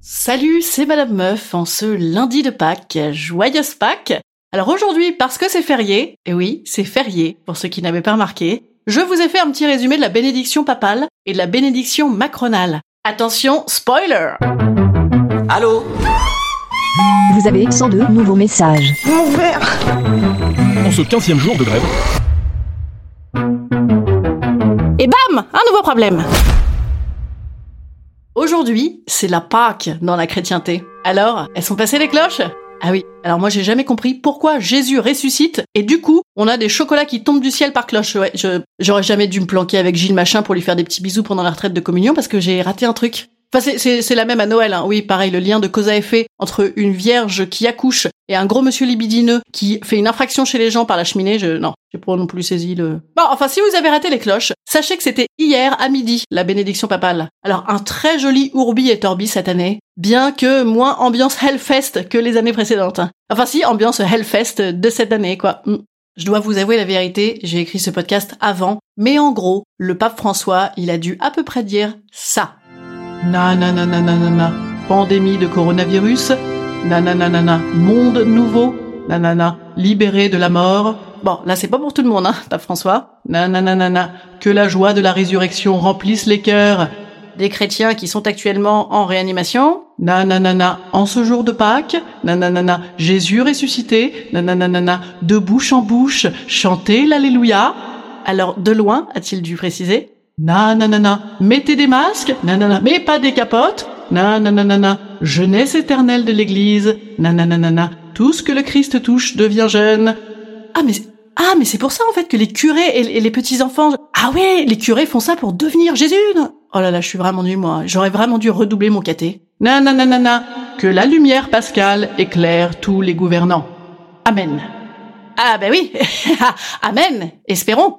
Salut, c'est Madame Meuf en ce lundi de Pâques. Joyeuse Pâques. Alors aujourd'hui, parce que c'est férié, et oui, c'est férié, pour ceux qui n'avaient pas remarqué, je vous ai fait un petit résumé de la bénédiction papale et de la bénédiction macronale. Attention, spoiler! Allô? Vous avez 102 nouveaux messages. En ce 15e jour de grève, Et bam! Un nouveau problème Aujourd'hui, c'est la Pâques dans la chrétienté. Alors, elles sont passées les cloches? Ah oui, alors moi j'ai jamais compris pourquoi Jésus ressuscite et du coup, on a des chocolats qui tombent du ciel par cloche. Ouais, j'aurais jamais dû me planquer avec Gilles Machin pour lui faire des petits bisous pendant la retraite de communion parce que j'ai raté un truc. Enfin, c'est- la même à Noël, hein. oui, pareil, le lien de cause à effet entre une vierge qui accouche et un gros monsieur libidineux qui fait une infraction chez les gens par la cheminée, je, non, j'ai pas non plus saisi le... Bon, enfin, si vous avez raté les cloches, sachez que c'était hier à midi, la bénédiction papale. Alors, un très joli ourbi et torbi cette année, bien que moins ambiance Hellfest que les années précédentes. Enfin si, ambiance Hellfest de cette année, quoi. Hmm. Je dois vous avouer la vérité, j'ai écrit ce podcast avant, mais en gros, le pape François, il a dû à peu près dire ça. Nananananana, pandémie de coronavirus, nanananana, monde nouveau, nanana, libéré de la mort. Bon, là c'est pas pour tout le monde, hein, pape François. Nanananana, que la joie de la résurrection remplisse les cœurs des chrétiens qui sont actuellement en réanimation. Nananana, en ce jour de Pâques. Nananana, Jésus ressuscité. Nananana, de bouche en bouche, chantez l'Alléluia. Alors, de loin, a-t-il dû préciser. Nananana, mettez des masques. Nanana, mais pas des capotes. Nananana, jeunesse éternelle de l'Église. Nananana, tout ce que le Christ touche devient jeune. Ah mais ah mais c'est pour ça en fait que les curés et, et les petits enfants ah ouais les curés font ça pour devenir Jésus non? Oh là là je suis vraiment nul moi. J'aurais vraiment dû redoubler mon caté nananana que la lumière pascale éclaire tous les gouvernants. Amen. Ah ben oui. Amen. Espérons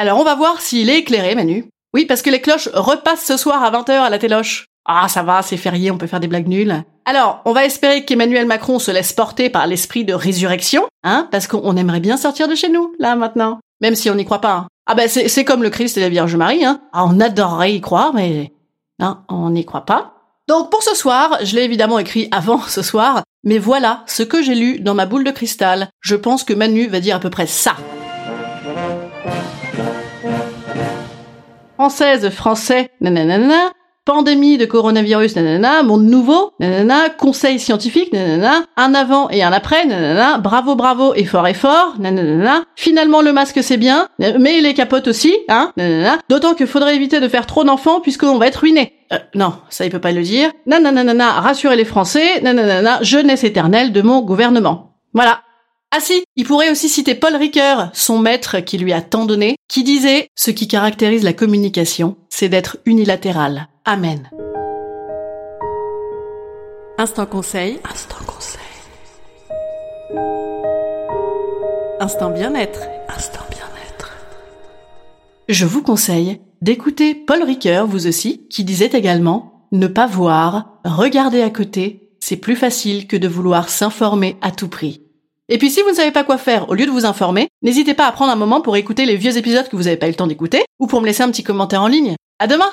alors on va voir s'il est éclairé Manu oui parce que les cloches repassent ce soir à 20h à la téloche ah ça va c'est férié on peut faire des blagues nulles alors, on va espérer qu'Emmanuel Macron se laisse porter par l'esprit de résurrection, hein, parce qu'on aimerait bien sortir de chez nous, là, maintenant. Même si on n'y croit pas. hein. Ah ben, c'est comme le Christ et la Vierge Marie, hein. Ah, on adorerait y croire, mais non, on n'y croit pas. Donc pour ce soir, je l'ai évidemment écrit avant ce soir, mais voilà ce que j'ai lu dans ma boule de cristal. Je pense que Manu va dire à peu près ça. Française, français, nanana, pandémie de coronavirus, nanana, monde nouveau, nanana, conseil scientifique, nanana, un avant et un après, nanana, bravo, bravo, effort, effort, nanana, finalement le masque c'est bien, mais les capotes aussi, hein, nanana, d'autant que faudrait éviter de faire trop d'enfants puisqu'on va être ruiné. Euh, non, ça il peut pas le dire. Nanana, rassurez les Français, nanana, jeunesse éternelle de mon gouvernement. Voilà. Ah si, il pourrait aussi citer Paul Ricoeur, son maître qui lui a tant donné, qui disait « Ce qui caractérise la communication, c'est d'être unilatéral. Amen. » Instant conseil. Instant conseil. Instant bien-être. Instant bien-être. Je vous conseille d'écouter Paul Ricoeur, vous aussi, qui disait également « Ne pas voir, regarder à côté, c'est plus facile que de vouloir s'informer à tout prix. » Et puis si vous ne savez pas quoi faire au lieu de vous informer, n'hésitez pas à prendre un moment pour écouter les vieux épisodes que vous n'avez pas eu le temps d'écouter, ou pour me laisser un petit commentaire en ligne. À demain!